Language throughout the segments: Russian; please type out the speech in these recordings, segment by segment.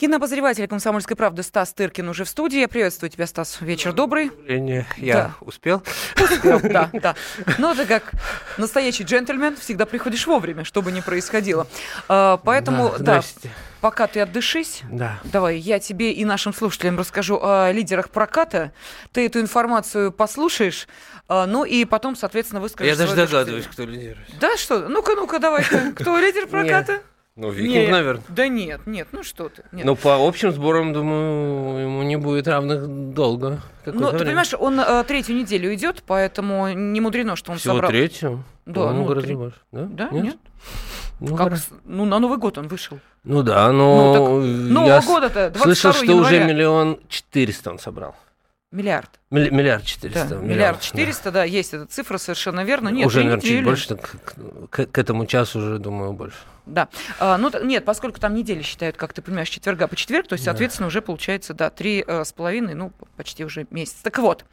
Кинообозреватель «Комсомольской правды» Стас Тыркин уже в студии. Я приветствую тебя, Стас. Вечер добрый. Я Да. успел. Успел, да, да. Ну, ты как настоящий джентльмен всегда приходишь вовремя, что бы ни происходило. А, Поэтому, Да, пока ты отдышись, Да. Давай, я тебе и нашим слушателям расскажу о лидерах проката. Ты эту информацию послушаешь, а, ну и потом, соответственно, выскажешь Я даже догадываюсь, кто лидирует. Да что? Ну-ка, ну-ка, давай. Кто лидер проката? Ну, Нет. Викинг, наверное. Да нет, нет, ну что ты. нет. Но по общим сборам, думаю, ему не будет равных долго. Ну, ты понимаешь, он э, третью неделю идет, поэтому не мудрено, что он Всего собрал. третью? Да, ну, гораздо три. больше. Да? Да, нет? Ну, Как с- ну, на Новый год он вышел. Ну да, Ну, так но Нового года-то, 22 слышал, что уже января. миллион четыреста он собрал. Миллиард. Милли- Миллиард Да, четыреста. миллиард да. четыреста, да. есть эта цифра, совершенно верно. Нет, уже, три наверное, чуть больше, так к, к этому часу уже, думаю, больше. Да. А, ну, нет, поскольку там недели считают, как ты понимаешь, четверга по четверг, то есть, Да. соответственно, уже получается, да, три э, с половиной, ну, почти уже месяц. Так вот,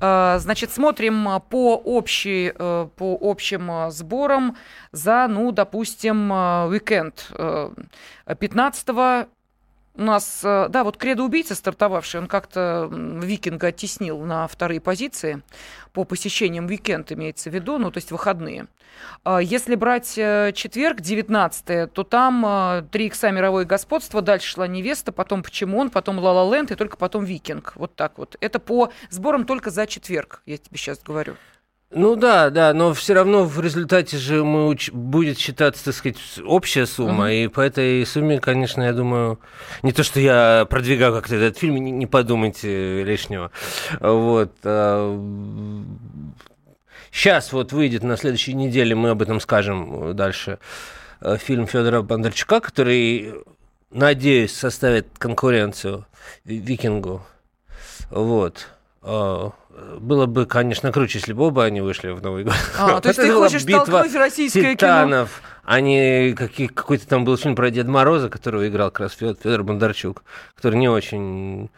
э, значит, смотрим по, общей, э, по общим сборам за, ну, допустим, уикенд э, 15 у нас, э, да, вот кредо убийца стартовавший, он как-то Викинга оттеснил на вторые позиции по посещениям уикенд, имеется в виду, ну, то есть выходные. А Если брать э, четверг, 19 то там э, три икса мировое господство, дальше шла невеста, потом почему он, потом Ла Ла и только потом Викинг. Вот так вот. Это по сборам только за четверг, я тебе сейчас говорю. Ну да, да, но все равно в результате же мы уч- будет считаться, так сказать, общая сумма, Мгм. и по этой сумме, конечно, я думаю, не то, что я продвигаю как-то этот фильм, не, не подумайте лишнего. Вот. Сейчас вот выйдет на следующей неделе, мы об этом скажем э, дальше, э, фильм Федора Бондарчука, который, надеюсь, составит конкуренцию Ви- Викингу. Вот. Э, Было бы, конечно, круче, если бы оба они вышли в Новый год. А, то есть ты хочешь битва столкнуть российское кино? титанов, а не какой-то там был фильм про Деда Мороза, которого играл как раз Федор Бондарчук, который не очень...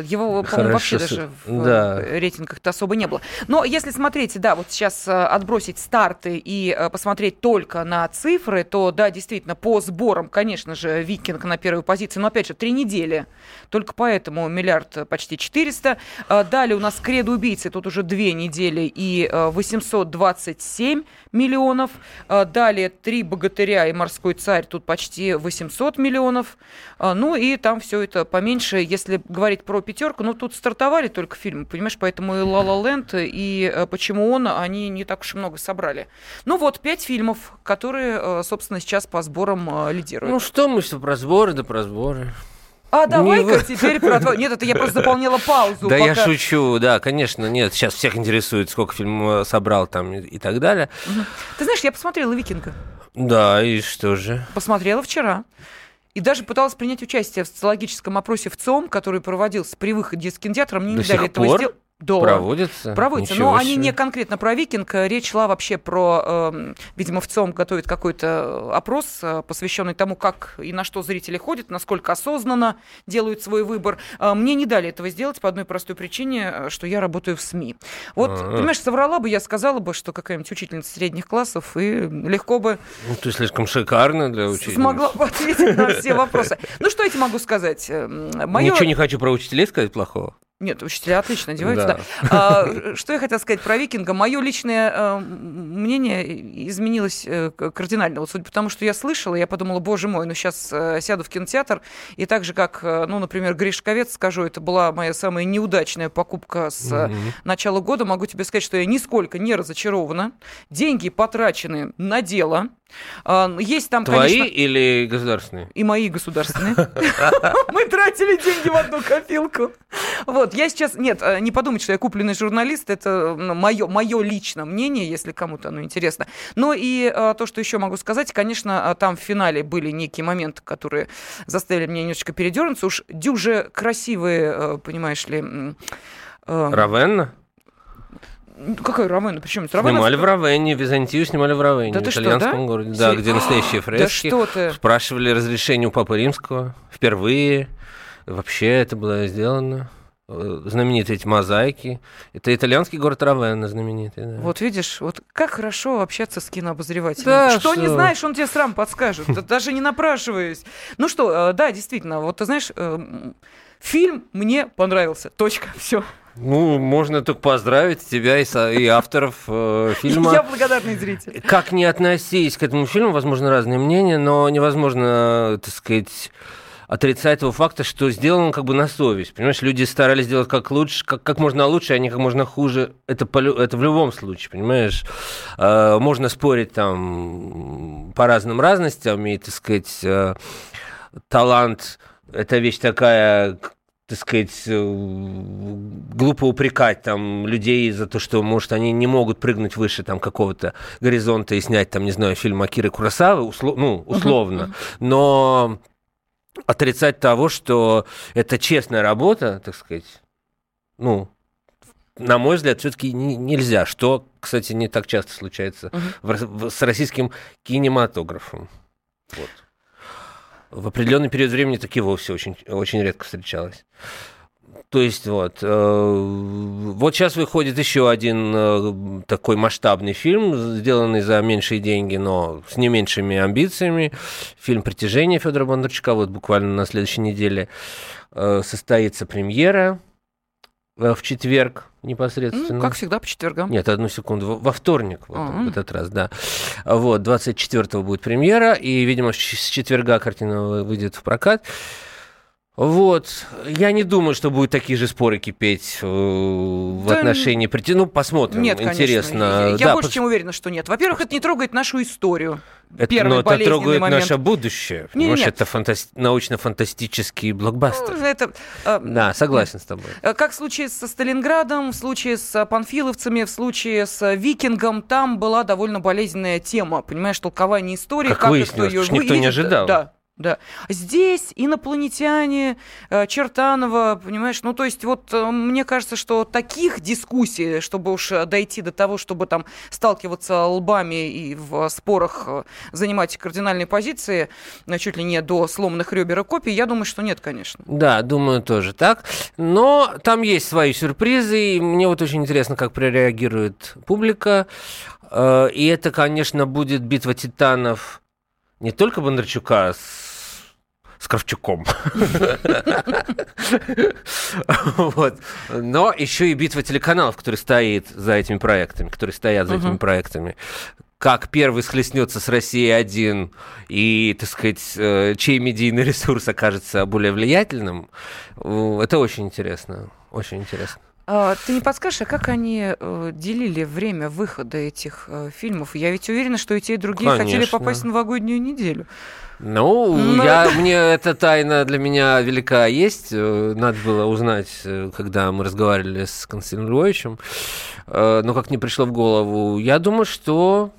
Его, по-моему, вообще даже в да. э, рейтингах-то особо не было. Но если смотреть, да, вот сейчас э, отбросить старты и э, посмотреть только на цифры, то, да, действительно, по сборам, конечно же, Викинг на первой позиции, но, опять же, три недели. Только поэтому миллиард почти 400. Э, Далее у нас кредо убийцы, тут уже две недели и э, 827 миллионов. Далее три богатыря и морской царь, тут почти 800 миллионов. Ну и там все это поменьше, если говорить про пятерку, ну тут стартовали только фильмы, понимаешь, поэтому и «Ла Ла Ленд», и э, «Почему он», они не так уж и много собрали. Ну вот, пять фильмов, которые, э, собственно, сейчас по сборам э, лидируют. Ну что мы все про сборы, да про сборы. а давай-ка не- теперь про твой... Нет, это я просто заполнила паузу. да я пока- шучу, да, конечно, нет, сейчас всех интересует, сколько фильм собрал там и, и так далее. Ты знаешь, я посмотрела «Викинга». Да, и что же? Посмотрела вчера. И даже пыталась принять участие в социологическом опросе в ЦОМ, который проводился при выходе из кинотеатра. Мне не До дали этого сделать. Да. Проводится? Проводится, Ничего но они себе. не конкретно про викинг. Речь шла вообще про, эм, видимо, в ЦОМ готовит какой-то опрос, э, посвященный тому, как и на что зрители ходят, насколько осознанно делают свой выбор. Э, Мне не дали этого сделать по одной простой причине, э, что я работаю в СМИ. Вот, А-а. понимаешь, соврала бы, я сказала бы, что какая-нибудь учительница средних классов, и легко бы Ну, ты слишком шикарно для учителя. смогла бы ответить на все вопросы. Ну, что я тебе могу сказать? Э, Моё... Ничего не хочу про учителей сказать плохого. Нет, учителя отлично одеваются, Да. да. А, что я хотела сказать про викинга? Мое личное э, мнение изменилось э, кардинально. Вот судя по тому, что я слышала, я подумала, боже мой, ну сейчас сяду в кинотеатр, и так же, как, э, ну, например, Гришковец, скажу, это была моя самая неудачная покупка с э, Мгм. начала года, могу тебе сказать, что я нисколько не разочарована. Деньги потрачены на дело. А, Есть там, Твои конечно... или государственные? И мои государственные. Мы тратили деньги в одну копилку. Вот, я сейчас... Нет, э, не подумать, что я купленный журналист. Это мое, мое личное мнение, если кому-то оно интересно. Но и э, то, что еще могу сказать, конечно, э, там в финале были некие моменты, которые заставили меня немножечко передернуться. Уж дюже красивые, понимаешь ли... Равенна? Ну, Какая Равенна? Причем Равенна... Снимали в Равенне, Византию снимали в Равенне, Да в ты что, итальянском да? городе. Да, Сери- где настоящие Да фрески. что ты? Спрашивали разрешение у Папы Римского впервые. Вообще это было сделано. э, знаменитые эти мозаики. Это итальянский город Равенна знаменитый. Да. Вот видишь, вот как хорошо общаться с кинообозревателем. Да, что, что? не знаешь, он тебе сам подскажет, да даже не напрашиваясь. Ну что, э, да, действительно, вот ты знаешь, э, м, фильм мне понравился. Точка. Все. Ну, можно только поздравить тебя и, со- и авторов э, фильма. Я благодарный зритель. Как не относись к этому фильму, возможно, разные мнения, но невозможно, так сказать, отрицать того факта, что сделан как бы на совесть. Понимаешь, люди старались сделать как лучше, как, как можно лучше, а не как можно хуже. Это, по это в любом случае, понимаешь. Э, можно спорить там по разным разностям, и, так сказать, э, талант – это вещь такая, так сказать, э, глупо упрекать там людей за то, что, может, они не могут прыгнуть выше там какого-то горизонта и снять там, не знаю, фильм Акиры Курасавы, усло- ну, условно. Но отрицать того, что это честная работа, так сказать, ну, на мой взгляд, все-таки нельзя. Что, кстати, не так часто случается в в- с российским кинематографом. Вот. В определенный период времени таки вовсе очень, очень редко встречалось. То есть вот, э, вот сейчас выходит еще один э, такой масштабный фильм, сделанный за меньшие деньги, но с не меньшими амбициями. Фильм «Притяжение» Федора Бондарчука. Вот буквально на следующей неделе э, состоится премьера в четверг непосредственно. Ну, как всегда, по четвергам. Нет, одну секунду. Во, вторник вот, А. в этот раз, да. Вот, 24-го будет премьера, и, видимо, с четверга картина вы- выйдет в прокат. Вот. Я не думаю, что будут такие же споры кипеть э, в Да, отношении... Ну, посмотрим. Нет, конечно. Интересно. Я, я Да, больше пос- чем уверена, что нет. Во-первых, это не трогает нашу историю. это, Первый но это болезненный трогает момент. наше будущее. Не, Понимаешь, нет. это фантас- научно-фантастический блокбастер. Ну, Это, э, Да, согласен с тобой. Э, Как в случае со Сталинградом, в случае с панфиловцами, в случае с Викингом, там была довольно болезненная тема, понимаешь, толкование истории. Как кто выяснилось, что никто не ожидал. Да, да. Здесь инопланетяне, э, Чертанова, понимаешь, ну то есть вот э, мне кажется, что таких дискуссий, чтобы уж э, дойти до того, чтобы там сталкиваться лбами и в спорах занимать кардинальные позиции, чуть ли не до сломанных ребер и копий, я думаю, что нет, конечно. Да, думаю, тоже так. Но там есть свои сюрпризы, и мне вот очень интересно, как прореагирует публика. И это, конечно, будет битва титанов не только Бондарчука с с Кравчуком. Вот. Но еще и битва телеканалов, который стоит за этими проектами, которые стоят за этими проектами. Как первый схлестнется с Россией один и, так сказать, э, чей медийный ресурс окажется более влиятельным, э, это очень интересно. Очень интересно. А, Ты не подскажешь, а как они э, делили время выхода этих э, фильмов? Я ведь уверена, что и те, и другие хотели Конечно. попасть в новогоднюю неделю. Ну, Ну, я, мне эта тайна для меня велика есть. Э, Надо было узнать, когда мы разговаривали с Константином Львовичем. Но как не пришло в голову. Я думаю, что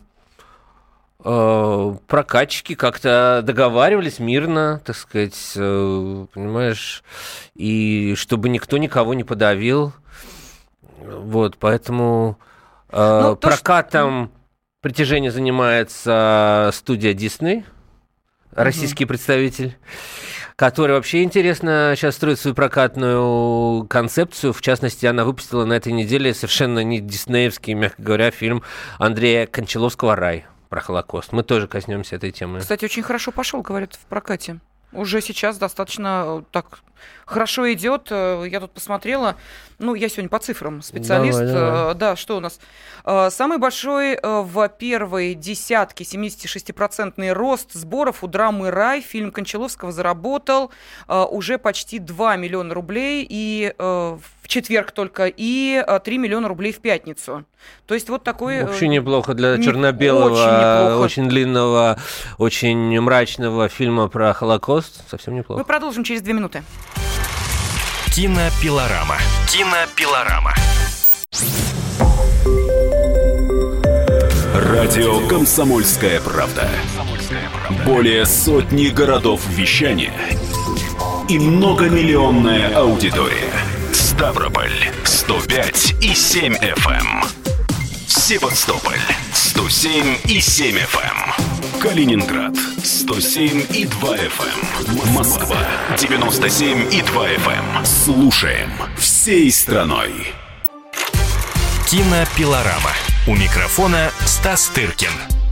прокатчики как-то договаривались мирно, так сказать, понимаешь, и чтобы никто никого не подавил. Вот, поэтому э, Ну, то, что- прокатом притяжения занимается студия Disney, российский представитель, который вообще интересно сейчас строит свою прокатную концепцию. В частности, она выпустила на этой неделе совершенно не диснеевский, мягко говоря, фильм Андрея Кончаловского «Рай» про Холокост. Мы тоже коснемся этой темы. Кстати, очень хорошо пошел, говорят, в прокате. Уже сейчас достаточно э, так хорошо идет. Э, Я тут посмотрела. Ну, я сегодня по цифрам специалист. Давай, давай. Э, Да, что у нас? Э, Самый большой э, в первой десятке 76-процентный рост сборов у драмы «Рай». Фильм Кончаловского заработал уже почти 2 миллиона рублей и в четверг только, и э, 3 миллиона рублей в пятницу. То есть вот такой... Вообще неплохо для не- черно-белого, очень неплохо. очень длинного, очень мрачного фильма про Холокост. Совсем Мы неплохо. продолжим через две минуты. Кинопилорама. Кинопилорама. Радио «Комсомольская правда». Более сотни городов вещания и многомиллионная аудитория. Ставрополь 105 и 7 FM. Севастополь 107 и 7 FM. Калининград 107 и 2 FM. Москва 97 и 2 FM. Слушаем всем. всей страной. Кинопилорама. У микрофона Стас Тыркин.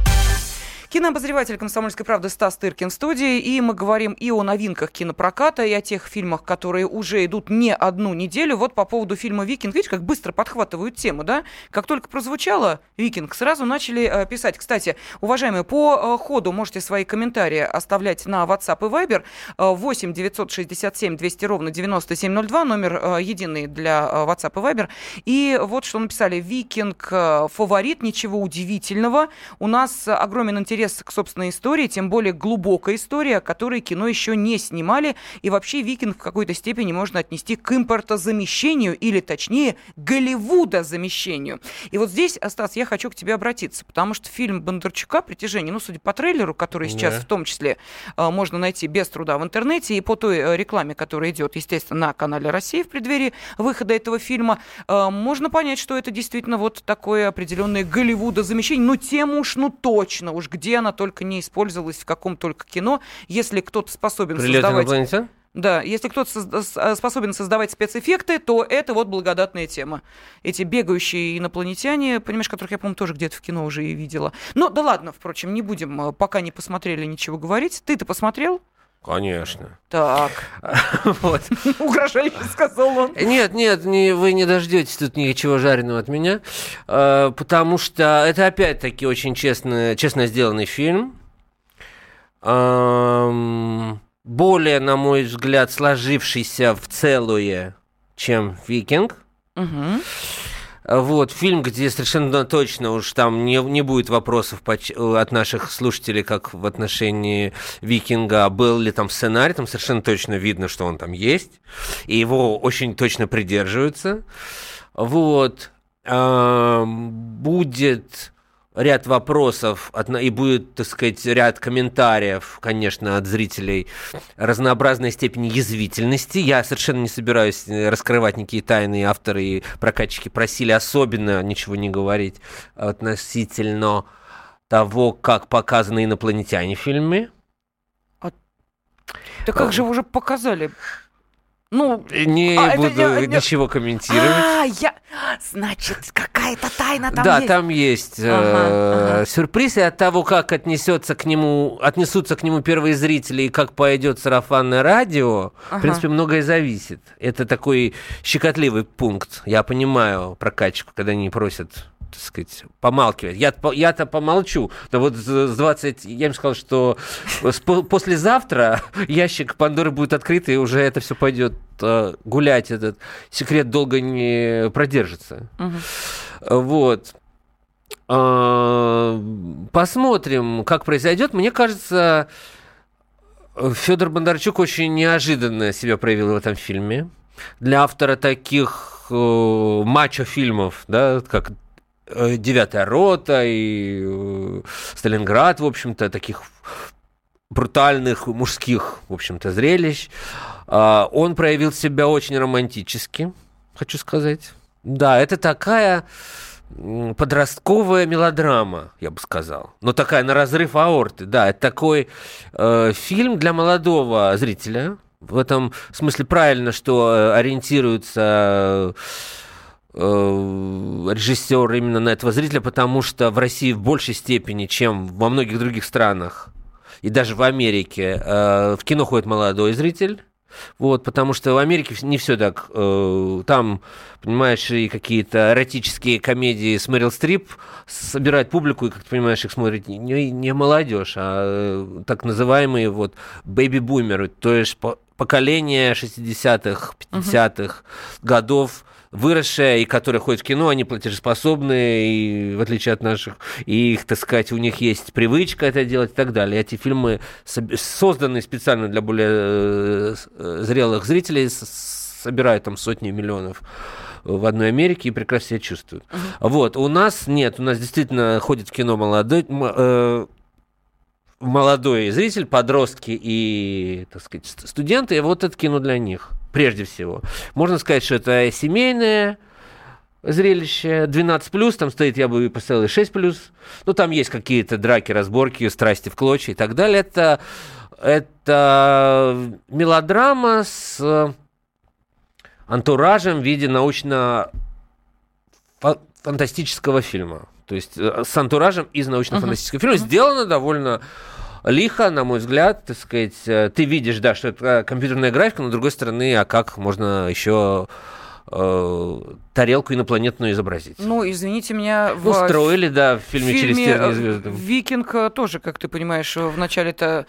Кинообозреватель «Комсомольской правды» Стас Тыркин в студии, и мы говорим и о новинках кинопроката, и о тех фильмах, которые уже идут не одну неделю. Вот по поводу фильма «Викинг», видишь, как быстро подхватывают тему, да? Как только прозвучало «Викинг», сразу начали э, писать. Кстати, уважаемые, по э, ходу можете свои комментарии оставлять на WhatsApp и Viber. Э, 8 967 200 ровно 9702, номер э, единый для WhatsApp и Viber. И вот что написали. «Викинг» фаворит, ничего удивительного. У нас огромен интерес интерес к собственной истории, тем более глубокой истории, о которой кино еще не снимали. И вообще «Викинг» в какой-то степени можно отнести к импортозамещению, или точнее, Голливуда-замещению. И вот здесь, Стас, я хочу к тебе обратиться, потому что фильм Бондарчука «Притяжение», ну, судя по трейлеру, который сейчас Да. в том числе э, можно найти без труда в интернете, и по той э, рекламе, которая идет, естественно, на канале России в преддверии выхода этого фильма, э, можно понять, что это действительно вот такое определенное Голливуда-замещение. Ну, тем уж, ну, точно уж, где она только не использовалась, в каком только кино, если кто-то способен Прилет создавать... инопланетян? Да, если кто-то созда- э, способен создавать спецэффекты, то это вот благодатная тема. Эти бегающие инопланетяне, понимаешь, которых я, по-моему, тоже где-то в кино уже и видела. Ну, да ладно, впрочем, не будем, э, пока не посмотрели, ничего говорить. Ты-то посмотрел? Конечно. Так, Вот. угрожающе сказал он. Нет, нет, не, вы не дождетесь тут ничего жареного от меня, э, потому что это опять-таки очень честно, честно сделанный фильм. Эм, более, на мой взгляд, сложившийся в целое, чем «Викинг». Мгм. Вот, фильм, где совершенно точно уж там не, не будет вопросов поч- от наших слушателей, как в отношении Викинга, был ли там сценарий, там совершенно точно видно, что он там есть, и его очень точно придерживаются. Вот, будет ряд вопросов и будет, так сказать, ряд комментариев, конечно, от зрителей разнообразной степени язвительности. Я совершенно не собираюсь э, раскрывать никакие тайны. Авторы и прокатчики просили особенно ничего не говорить относительно того, как показаны инопланетяне в фильме. Да как же вы уже показали? Ну, Не А, это буду не- не- ничего комментировать. а, я... Значит, какая-то тайна там да, есть. там есть э, Ага, ага. сюрприз, и от того, как отнесется к нему, отнесутся к нему первые зрители и как пойдет сарафанное радио, Ага. в принципе, многое зависит. Это такой щекотливый пункт. Я понимаю прокатчику, когда они просят так сказать, помалкивать. Я, я-то помолчу. Но вот с с 20... Я им сказал, что с по- послезавтра ящик Пандоры будет открыт, и уже это все пойдет э, гулять. Этот секрет долго не продержится. Мгм. Вот. А, Посмотрим, как произойдет. Мне кажется, Федор Бондарчук очень неожиданно себя проявил в этом фильме. Для автора таких э, мачо-фильмов, да, как «Девятая рота» и э, «Сталинград», в общем-то, таких брутальных мужских, в общем-то, зрелищ. А, Он проявил себя очень романтически, хочу сказать. Да, это такая подростковая мелодрама, я бы сказал. Но такая на разрыв аорты. Да, это такой э, фильм для молодого зрителя. В этом смысле правильно, что э, ориентируется э, режиссер именно на этого зрителя, потому что в России в большей степени, чем во многих других странах, и даже в Америке, э, в кино ходит молодой зритель. Вот, потому что в Америке не все так. э, Там, понимаешь, и какие-то эротические комедии с Мэрил Стрип собирают публику, и, как ты понимаешь, их смотрит не, не молодежь, а э, так называемые вот бэби-бумеры, то есть по- поколение 60-х, 50-х годов, выросшее, и которые ходят в кино, они платежеспособные, и в отличие от наших, и их, так сказать, у них есть привычка это делать и так далее. Эти фильмы созданы специально для более э, зрелых зрителей, собирают там сотни миллионов в одной Америке и прекрасно себя чувствуют. Вот, у нас нет, у нас действительно ходит в кино молодой, э, молодой зритель, подростки и, так сказать, ст- студенты, и вот это кино для них, прежде всего. Можно сказать, что это семейное зрелище, 12+, там стоит, я бы поставил и 6+, ну, там есть какие-то драки, разборки, страсти в клочья и так далее. Это, это мелодрама с антуражем в виде научно фантастического фильма. То есть э, с антуражем из научно-фантастического uh-huh. фильма. Сделано довольно лихо, на мой взгляд, так сказать. Э, ты видишь, да, что это компьютерная графика, но с другой стороны, а как можно еще э, тарелку инопланетную изобразить. Ну, извините меня, в... Устроили, да, в фильме, в фильме «Через тернии звезды». «Викинг» тоже, как ты понимаешь, в начале-то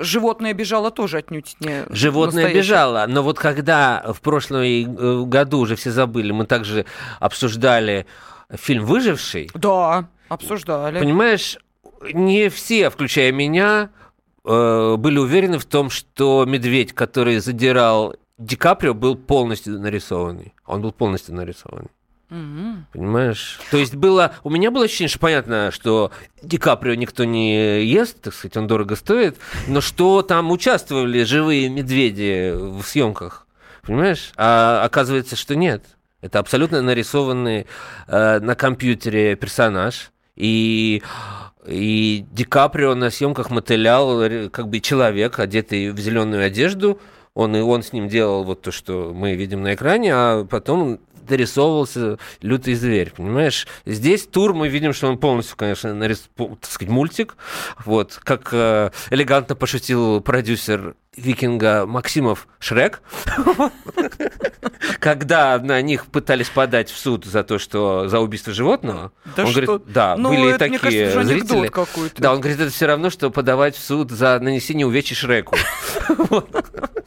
животное бежало тоже отнюдь не Животное настоящее. бежало, но вот когда в прошлом э, году уже все забыли, мы также обсуждали фильм «Выживший». Да, обсуждали. Понимаешь, не все, включая меня, э, были уверены в том, что медведь, который задирал Ди Каприо, был полностью нарисованный. Он был полностью нарисованный. Угу. Понимаешь? То есть было... У меня было ощущение, что понятно, что Ди Каприо никто не ест, так сказать, он дорого стоит, но что там участвовали живые медведи в съемках. Понимаешь? А оказывается, что нет. Это абсолютно нарисованный э, на компьютере персонаж. И, и Ди Каприо на съемках мотылял как бы человек, одетый в зеленую одежду. Он и он с ним делал вот то, что мы видим на экране, а потом дорисовывался лютый зверь, понимаешь? Здесь тур мы видим, что он полностью, конечно, нарис... так сказать, мультик. Вот, как э, элегантно пошутил продюсер викинга Максимов Шрек, когда на них пытались подать в суд за то, что за убийство животного. Да он что? говорит, да, ну, были это, такие кажется, зрители. Да, он говорит, это все равно, что подавать в суд за нанесение увечий Шреку.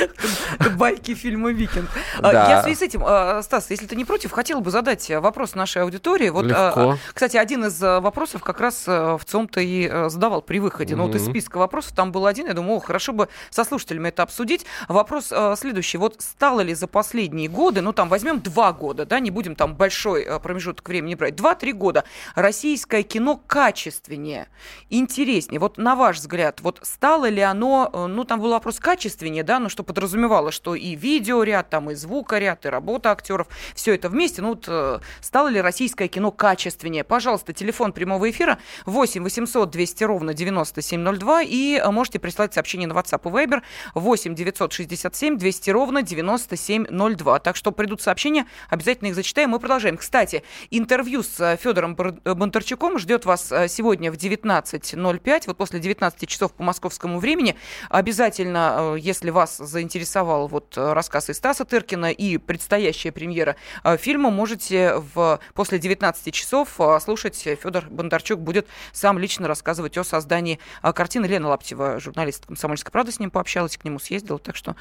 Байки фильма «Викинг». А, да. Я в связи с этим, а, Стас, если ты не против, хотел бы задать вопрос нашей аудитории. Вот, Легко. Кстати, один из вопросов как раз в ЦОМ-то и задавал при выходе. Но вот из списка вопросов там был один, я думаю, хорошо бы со слушателями это обсудить. Вопрос следующий. Вот стало ли за последние годы, ну там возьмем два года, да, не будем там большой промежуток времени брать, два-три года, российское кино качественнее, интереснее. Вот на ваш взгляд, вот стало ли оно, ну там был вопрос качественнее, да, ну что подразумевало, что и видеоряд, там и звукоряд, и работа актеров, все это вместе. Ну вот э, стало ли российское кино качественнее? Пожалуйста, телефон прямого эфира 8 800 200 ровно 9702 и э, можете прислать сообщение на WhatsApp и Viber 8 967 200 ровно 9702. Так что придут сообщения, обязательно их зачитаем. Мы продолжаем. Кстати, интервью с э, Федором Бондарчуком ждет вас сегодня в 19.05, вот после 19 часов по московскому времени. Обязательно, если вас заинтересовал вот э, рассказ из Стаса Тыркина и предстоящая премьера э, фильма, можете в, после 19 часов э, слушать. Федор Бондарчук будет сам лично рассказывать о создании картины. Лена Лаптева, журналист «Комсомольской правды», с ним пообщалась, к нему съездила, так что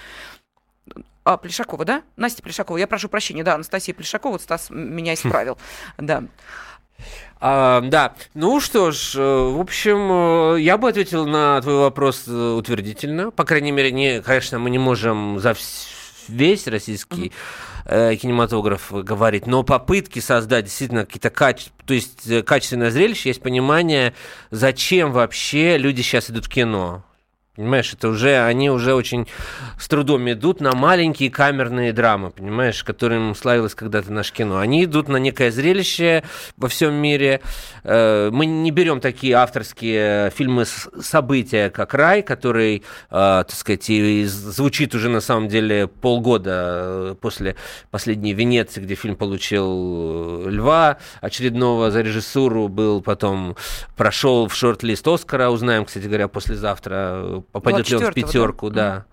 а, Плешакова, да? Настя Плешакова, я прошу прощения, да, Анастасия Плешакова, вот Стас меня исправил, да. А, да, ну что ж, в общем, я бы ответил на твой вопрос утвердительно. По крайней мере, не, конечно, мы не можем за весь российский э, кинематограф говорить, но попытки создать действительно какие-то качества, то есть э, качественное зрелище, есть понимание, зачем вообще люди сейчас идут в кино. Понимаешь, это уже, они уже очень с трудом идут на маленькие камерные драмы, понимаешь, которым славилось когда-то наше кино. Они идут на некое зрелище во всем мире. Э, мы не берем такие авторские фильмы события, как «Рай», который, э, так сказать, и звучит уже на самом деле полгода э, после последней Венеции, где фильм получил Льва очередного за режиссуру, был потом, прошел в шорт-лист Оскара, узнаем, кстати говоря, послезавтра попадет ли он в пятерку, да,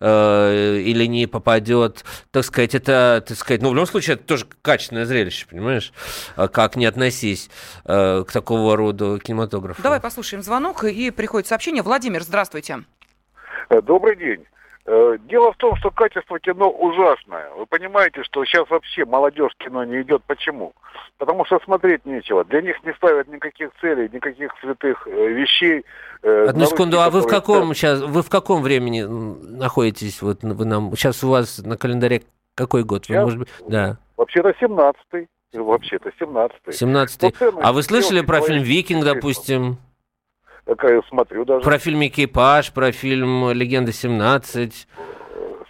да. Э, или не попадет, так сказать, это, так сказать, ну, в любом случае, это тоже качественное зрелище, понимаешь, э, как не относись э, к такого рода кинематографу. Давай послушаем звонок, и приходит сообщение. Владимир, здравствуйте. Добрый день. Дело в том, что качество кино ужасное. Вы понимаете, что сейчас вообще молодежь кино не идет. Почему? Потому что смотреть нечего. Для них не ставят никаких целей, никаких святых вещей. Э, Одну секунду, а вы в каком сейчас, вы в каком времени находитесь? Вот вы нам сейчас у вас на календаре какой год? Вы, может быть, да. Вообще-то 17-й. Вообще-то 17-й. 17 А вы слышали про фильм «Викинг», допустим? Я смотрю даже. Про фильм «Экипаж», про фильм «Легенда 17».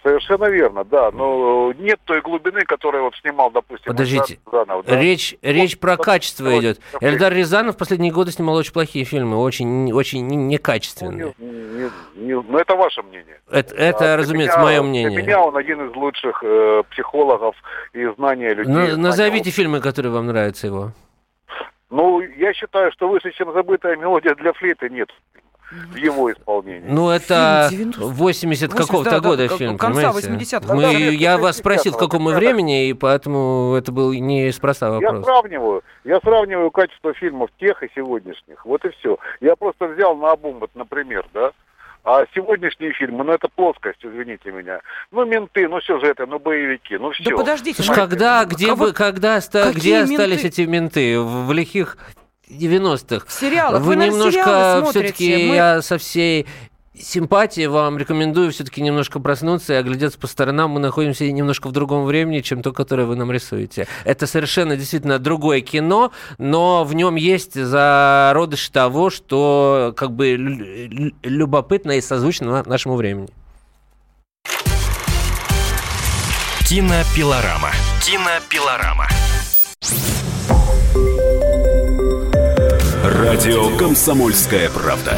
Совершенно верно, да. Но нет той глубины, которую вот снимал, допустим, Подождите, Рязанов, да. речь, речь про качество идет. Эльдар Рязанов в последние годы снимал очень плохие фильмы, очень, очень не- Ну, некачественные. не- не- не- ну, это ваше мнение. Это, А это для разумеется, меня- мое Для мнение. меня он один из лучших э, психологов и знания людей. Ну, знания назовите фильмы, которые вам нравятся его. Ну, я считаю, что выше, чем забытая мелодия для флейты, нет в его исполнении. Ну, это Фильм 90 80 какого-то да, да, года к- фильм, конца понимаете? 80-х. Мы, Да, да, я вас 60-го, спросил, в каком мы да. времени, и поэтому это был неспроста Я вопрос. сравниваю, я сравниваю качество фильмов тех и сегодняшних. Вот и все. Я просто взял на обум, вот, например, да. А сегодняшние фильмы, ну это плоскость, извините меня. Ну менты, ну сюжеты, ну боевики, ну все. Да подождите, Слушай, когда, где, Кого- вы, когда оста- где остались менты? эти менты? В, в лихих 90-х. В сериалах. Вы Вы, немножко все-таки, Мы- я со всей симпатией вам рекомендую все-таки немножко проснуться и оглядеться по сторонам. Мы находимся немножко в другом времени, чем то, которое вы нам рисуете. Это совершенно действительно другое кино, но в нем есть зародыш того, что как бы лю- лю- любопытно и созвучно на- нашему времени. Кинопилорама. Кинопилорама. Радио «Комсомольская правда».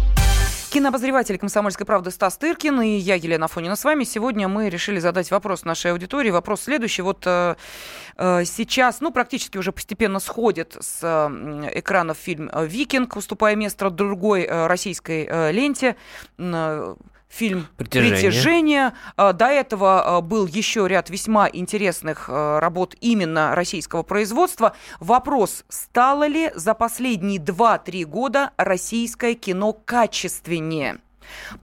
Кинообозреватель «Комсомольской правды» Стас Тыркин и я, Елена Фонина, с вами. Сегодня мы решили задать вопрос нашей аудитории. Вопрос следующий. Вот э, э, сейчас, ну, практически уже постепенно сходит с э, экранов фильм «Викинг», уступая место другой э, российской э, ленте. Э, Фильм «Притяжение». «Притяжение». Э, До этого э, был еще ряд весьма интересных э, работ именно российского производства. Вопрос, стало ли за последние 2-3 года российское кино качественнее?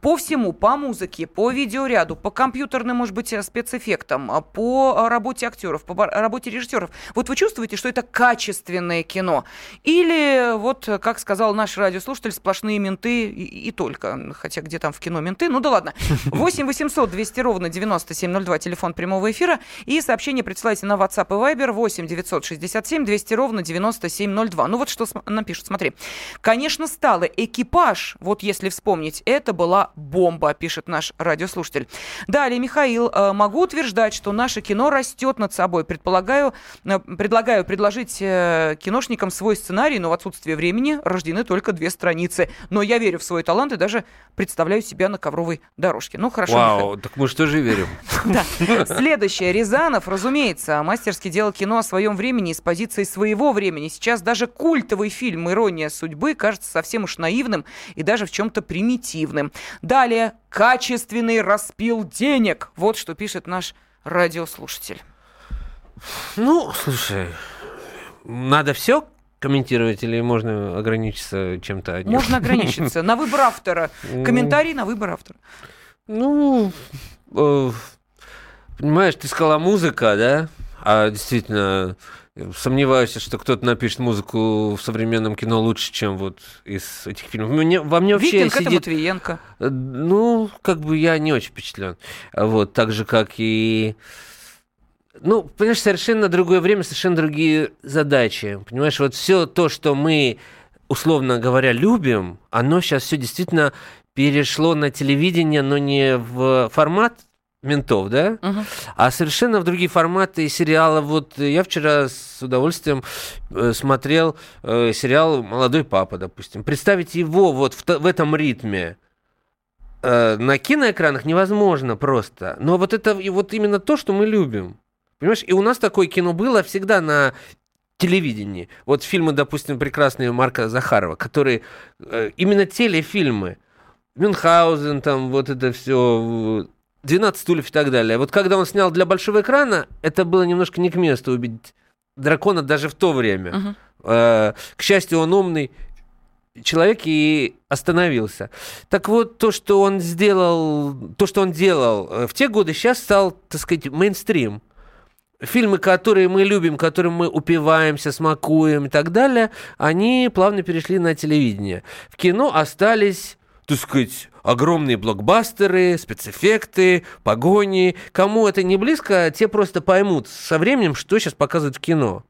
По всему, по музыке, по видеоряду, по компьютерным, может быть, э, спецэффектам, э, по э, работе актеров, по работе режиссеров. Вот вы чувствуете, что это качественное кино? Или, вот, как сказал наш радиослушатель, сплошные менты и, и только. Хотя где там в кино менты? Ну да ладно. 8 800 200 ровно 9702, телефон прямого эфира. И сообщение присылайте на WhatsApp и Viber 8 967 200 ровно 9702. Ну вот что нам пишут, смотри. Конечно, стало экипаж, вот если вспомнить, это была бомба, пишет наш радиослушатель. Далее, Михаил, э, могу утверждать, что наше кино растет над собой. Предполагаю, э, предлагаю предложить э, киношникам свой сценарий, но в отсутствие времени рождены только две страницы. Но я верю в свой талант и даже представляю себя на ковровой дорожке. Ну, хорошо, Михаил. Вау, так мы что же верим? Да. Следующее. Рязанов, разумеется, мастерски делал кино о своем времени из позиции своего времени. Сейчас даже культовый фильм «Ирония судьбы» кажется совсем уж наивным и даже в чем-то примитивным. Далее. Качественный распил денег. Вот что пишет наш радиослушатель. Ну, слушай, надо все комментировать или можно ограничиться чем-то одним? Можно ограничиться. На выбор автора. Комментарий на выбор автора. Ну, э, понимаешь, ты сказала музыка, да? А действительно, сомневаюсь, что кто-то напишет музыку в современном кино лучше, чем вот из этих фильмов. Мне, во мне вообще Викинг, сидит... Матвиенко. Э, Ну, как бы я не очень впечатлен. Вот, так же, как и... Ну, понимаешь, совершенно другое время, совершенно другие задачи. Понимаешь, вот все то, что мы, условно говоря, любим, оно сейчас все действительно перешло на телевидение, но не в формат ментов, да, Мгм. а совершенно в другие форматы сериала. Вот я вчера с удовольствием э, смотрел э, сериал «Молодой папа», допустим. Представить его вот в, в этом ритме э, на киноэкранах невозможно просто. Но вот это и вот именно то, что мы любим. Понимаешь, и у нас такое кино было всегда на телевидении. Вот фильмы, допустим, прекрасные Марка Захарова, которые э, именно телефильмы. Мюнхгаузен, там вот это все, 12 стульев и так далее. Вот когда он снял для большого экрана, это было немножко не к месту убить дракона даже в то время. Мгм. Э, К счастью, он умный, человек и остановился. Так вот, то, что он сделал, то, что он делал э, в те годы, сейчас стал, так сказать, мейнстрим. Фильмы, которые мы любим, которым мы упиваемся, смакуем и так далее, они плавно перешли на телевидение. В кино остались, так сказать, огромные блокбастеры, спецэффекты, погони. Кому это не близко, те просто поймут со временем, что сейчас показывают в кино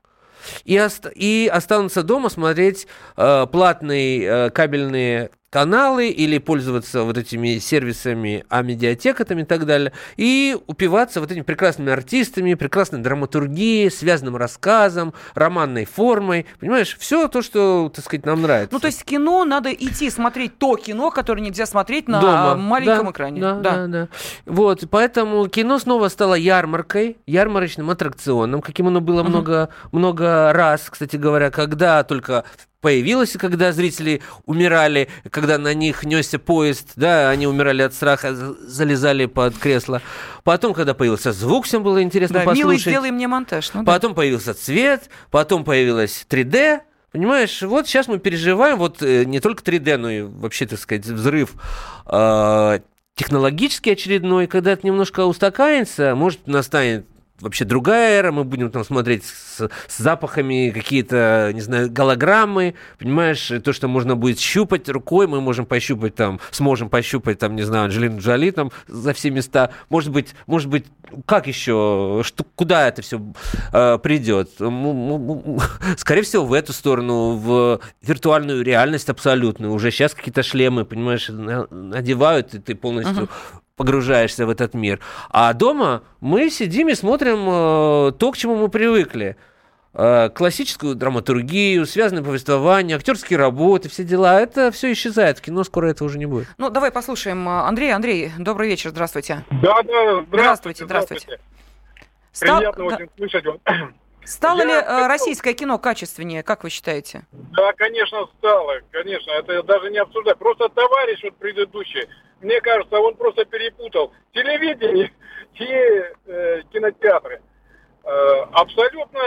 и, ост- и останутся дома смотреть э, платные э, кабельные каналы или пользоваться вот этими сервисами, а медиатеками и так далее, и упиваться вот этими прекрасными артистами, прекрасной драматургией, связанным рассказом, романной формой, понимаешь, все то, что, так сказать, нам нравится. Ну, то есть кино надо идти смотреть то кино, которое нельзя смотреть на Дома. маленьком Да, экране. Да, да, да. Вот, поэтому кино снова стало ярмаркой, ярмарочным аттракционом, каким оно было много, много раз, кстати говоря, когда только появилось, когда зрители умирали, когда на них несся поезд, да, они умирали от страха, залезали под кресло. Потом, когда появился звук, всем было интересно Да, послушать. милый, сделай мне монтаж. Ну, да. Потом появился цвет, потом появилась 3D. Понимаешь, вот сейчас мы переживаем вот э, не только 3D, но и вообще, так сказать, взрыв э, технологический очередной, когда это немножко устаканится, может настанет вообще другая эра, мы будем там смотреть с, с запахами какие-то, не знаю, голограммы, понимаешь, то, что можно будет щупать рукой, мы можем пощупать там, сможем пощупать там, не знаю, Анджелину Джоли там за все места, может быть, может быть, как еще, что, куда это все э, придет? Скорее всего, в эту сторону, в виртуальную реальность абсолютную. Уже сейчас какие-то шлемы, понимаешь, на- надевают, и ты полностью погружаешься в этот мир. А дома мы сидим и смотрим э, то, к чему мы привыкли. Э, классическую драматургию, связанное повествование, актерские работы, все дела. Это все исчезает. В кино скоро этого уже не будет. Ну, давай послушаем а, Андрей. Андрей, добрый вечер, здравствуйте. Да, да, Здравствуйте, здравствуйте. Стал- Приятно да. очень слышать. вас. Стало Я ли э, хотел- российское кино качественнее, как вы считаете? Да, конечно, стало, конечно, это даже не обсуждать. Просто товарищ вот предыдущий, мне кажется, он просто перепутал телевидение и э, кинотеатры. Э, абсолютно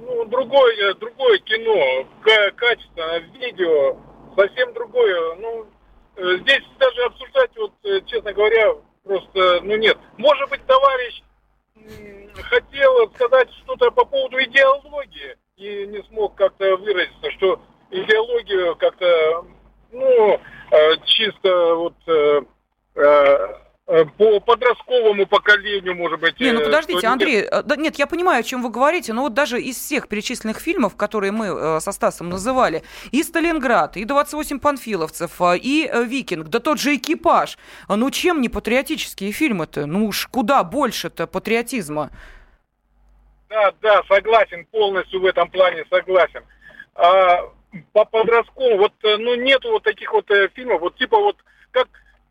ну, другое, другое кино, ка- качество, видео, совсем другое. Ну, э, здесь даже обсуждать, вот, э, честно говоря, просто, ну нет. Может быть, товарищ хотел сказать что-то по поводу идеологии и не смог как-то выразиться, что идеологию как-то, ну, э, чисто вот э, э, по подростковому поколению, может быть. Не, ну подождите, Андрей, да, нет, я понимаю, о чем вы говорите, но вот даже из всех перечисленных фильмов, которые мы со Стасом называли, и «Сталинград», и «28 панфиловцев», и «Викинг», да тот же «Экипаж», а ну чем не патриотические фильмы-то? Ну уж куда больше-то патриотизма? Да, да, согласен, полностью в этом плане согласен. А, по подростковому, вот, э, ну, нету вот таких вот э, фильмов, вот типа вот, как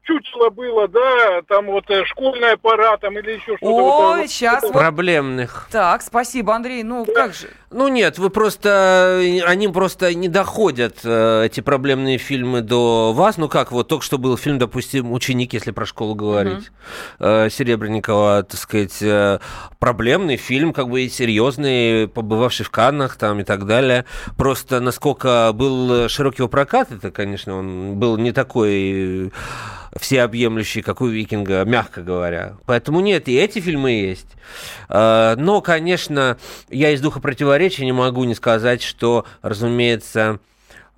чучело было, да, там вот э, школьная пора, там или еще что-то. вот, Ой, вот, сейчас вот, Проблемных. Так, спасибо, Андрей, ну как же? Ну нет, вы просто, они просто не доходят, э, эти проблемные фильмы, до вас. Ну как, вот только что был фильм, допустим, «Ученик», если про школу говорить, э, Серебренникова, так сказать, э, проблемный фильм, как бы и серьезный, побывавший в Каннах там и так далее. Просто насколько был широкий его прокат, это, конечно, он был не такой всеобъемлющий, как у Викинга, мягко говоря. Поэтому нет, и эти фильмы есть. Э, Но, конечно, я из духа противоречия не могу не сказать, что, разумеется,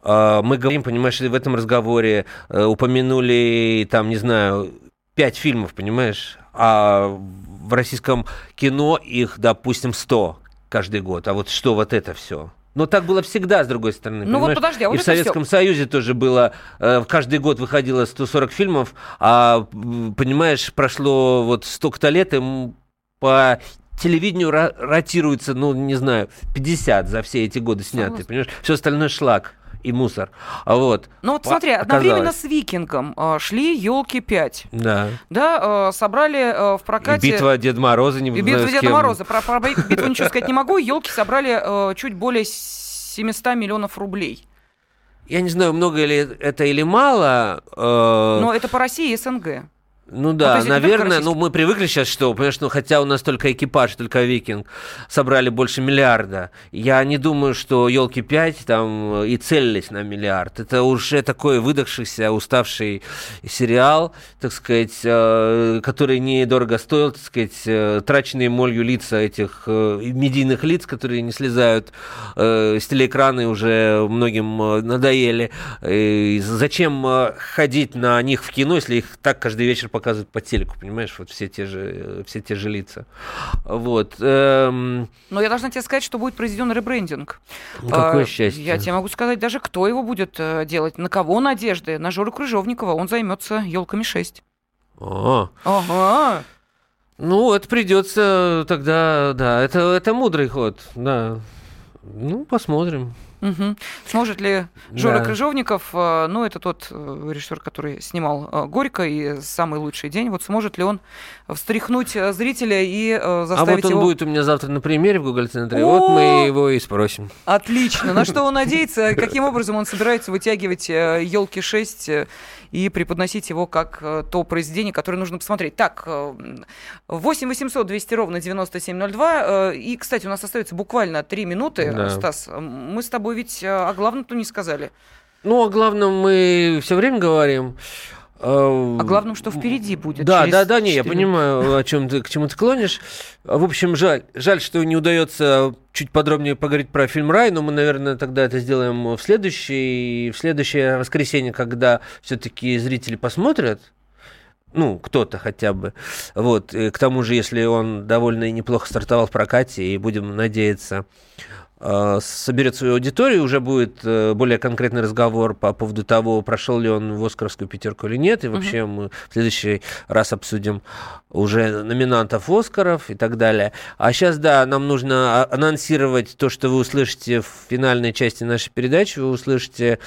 э, мы говорим, понимаешь, в этом разговоре э, упомянули, там, не знаю, пять фильмов, понимаешь, а в российском кино их, допустим, 100 каждый год. А вот что вот это все? Но так было всегда, с другой стороны. Ну вот понимаешь? подожди, а вот И в Советском Союзе тоже было, э, каждый год выходило 140 фильмов, а, понимаешь, прошло вот столько-то лет, и по телевидению ро- ротируется, ну, не знаю, 50 за все эти годы снятые, понимаешь? Все остальное шлак и мусор. А вот, Ну вот смотри, оказалось. одновременно с «Викингом» э, шли елки 5 да. да, э, собрали в И прокате... битва Деда Мороза, не И знаю, битва Деда кем. Мороза. Про, про битву ничего сказать не могу. Елки собрали чуть более 700 миллионов рублей. Я не знаю, много ли это или мало. э, Но это по России и СНГ. Ну Ну, то да, только наверное, ну мы привыкли сейчас, что, понимаешь, ну хотя у нас только экипаж, только викинг собрали больше миллиарда. Я не думаю, что елки 5 там и целились на миллиард. Это уже такой выдохшийся, уставший сериал, так сказать, э, который недорого стоил, так сказать, э, траченные молью лица этих э, медийных лиц, которые не слезают э, с телеэкрана и уже многим э, надоели. И зачем э, ходить на них в кино, если их так каждый вечер показывают по телеку, понимаешь, вот все те же, э, все те же лица. Вот. эм, Но я должна тебе сказать, что будет произведен ребрендинг. Ну, какое А, счастье. Я тебе могу сказать даже, кто его будет э, делать, на кого надежды. На Жору Крыжовникова. Он займется елками 6. а, Ага. ну, это придется тогда, да, это, это мудрый ход, да. Ну, посмотрим. Мгм. Сможет ли Жора Да. Крыжовников, э, ну, это тот э, режиссер, который снимал э, «Горько» и «Самый лучший день», вот сможет ли он встряхнуть зрителя и э, А заставить вот он его... будет у меня завтра на премьере в Google центре. Вот мы его и спросим. Отлично. На что он надеется? Каким образом он собирается вытягивать елки 6 и преподносить его как то произведение, которое нужно посмотреть? Так, э, 8 800 200 ровно 9702. э, И, кстати, у нас остается буквально 3 минуты. Да. Стас, мы с тобой ведь э, о главном-то не сказали. Ну, о главном мы все время говорим. О О главном, что впереди будет. Да, да, да, не, я четыре понимаю, о чем ты, к чему ты клонишь. В общем, жаль, жаль, что не удается чуть подробнее поговорить про фильм «Рай», но мы, наверное, тогда это сделаем в следующий, в следующее воскресенье, когда все-таки зрители посмотрят. Ну, кто-то хотя бы. Вот. И к тому же, если он довольно неплохо стартовал в прокате, и будем надеяться, соберет свою аудиторию, уже будет э, более конкретный разговор по поводу того, прошел ли он в Оскаровскую пятерку или нет. И вообще мы в следующий раз обсудим уже номинантов Оскаров и так далее. А сейчас, да, нам нужно а- анонсировать то, что вы услышите в финальной части нашей передачи. Вы услышите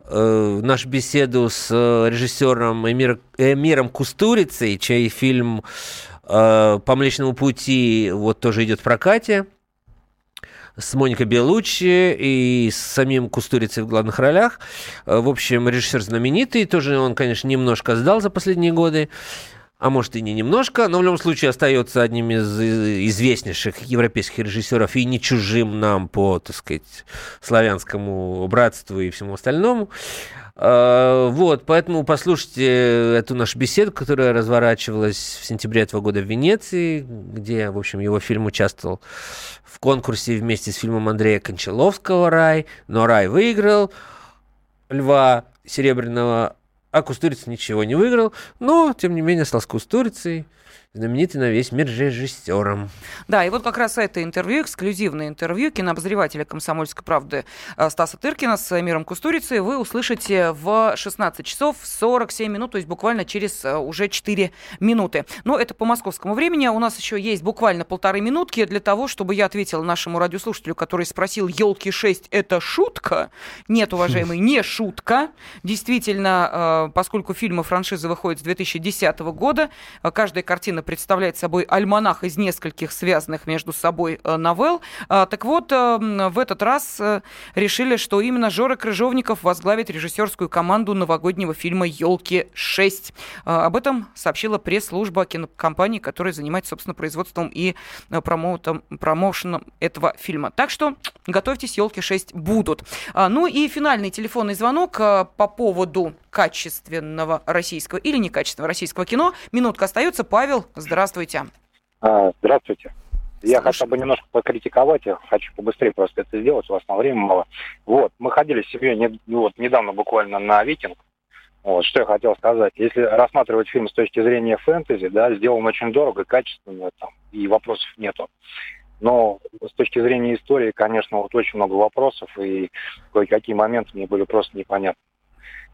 э, нашу беседу с э, режиссером Эмир, Эмиром Кустурицей, чей фильм э, «По Млечному пути» вот тоже идет в прокате с Моникой Белуччи и с самим Кустурицей в главных ролях. Э, В общем, режиссер знаменитый, тоже он, конечно, немножко сдал за последние годы, а может и не немножко, но в любом случае остается одним из известнейших европейских режиссеров и не чужим нам по, так сказать, славянскому братству и всему остальному. Э, Вот, поэтому послушайте эту нашу беседу, которая разворачивалась в сентябре этого года в Венеции, где, в общем, его фильм участвовал в конкурсе вместе с фильмом Андрея Кончаловского «Рай», но «Рай» выиграл Льва Серебряного, а Кустурица ничего не выиграл, но, тем не менее, стал с Кустурицей знаменитый на весь мир режиссером. Да, и вот как раз это интервью, эксклюзивное интервью кинообозревателя «Комсомольской правды» э, Стаса Тыркина с Миром Кустурицей вы услышите в 16 часов 47 минут, то есть буквально через э, уже 4 минуты. Но это по московскому времени. У нас еще есть буквально полторы минутки для того, чтобы я ответила нашему радиослушателю, который спросил, елки 6 это шутка? Нет, уважаемый, не шутка. Действительно, э, поскольку фильмы франшизы выходят с 2010 года, каждая картина представляет собой альманах из нескольких связанных между собой э, новелл. А, Так вот, э, м, в этот раз э, решили, что именно Жора Крыжовников возглавит режиссерскую команду новогоднего фильма «Елки 6». А, Об этом сообщила пресс-служба кинокомпании, которая занимается, собственно, производством и э, промоутом- промоушеном этого фильма. Так что готовьтесь, «Елки 6» будут. А, Ну и финальный телефонный звонок по поводу качественного российского или некачественного российского кино. Минутка остается. Павел, здравствуйте. А, Здравствуйте. Я Слушаю. хотел бы немножко покритиковать, я хочу побыстрее просто это сделать, у вас на время мало. Вот, мы ходили с семьей не- ну вот, недавно буквально на «Викинг». Вот, что я хотел сказать. Если рассматривать фильм с точки зрения фэнтези, да, сделан очень дорого, качественно, там, и вопросов нету. Но с точки зрения истории, конечно, вот очень много вопросов, и кое-какие моменты мне были просто непонятны.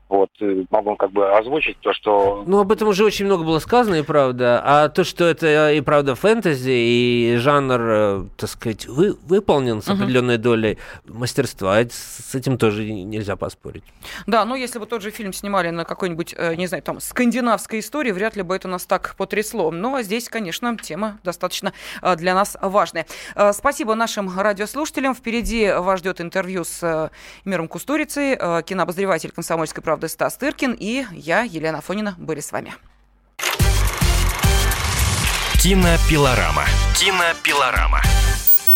Вот, э, могу как бы озвучить то, что Ну, об этом уже очень много было сказано, и правда. А то, что это и правда фэнтези, и жанр, э, так сказать, вы, выполнен с определенной долей мастерства, это с этим тоже нельзя поспорить. Да, но если бы тот же фильм снимали на какой-нибудь, э, не знаю, там, скандинавской истории, вряд ли бы это нас так потрясло. Но здесь, конечно, тема достаточно э, для нас важная. Э, Спасибо нашим радиослушателям. Впереди вас ждет интервью с э, Миром Кустурицей, э, кинообозреватель «Комсомольской правды» Стас Тыркин и я, Елена Фонина, были с вами. Кинопилорама. Кинопилорама.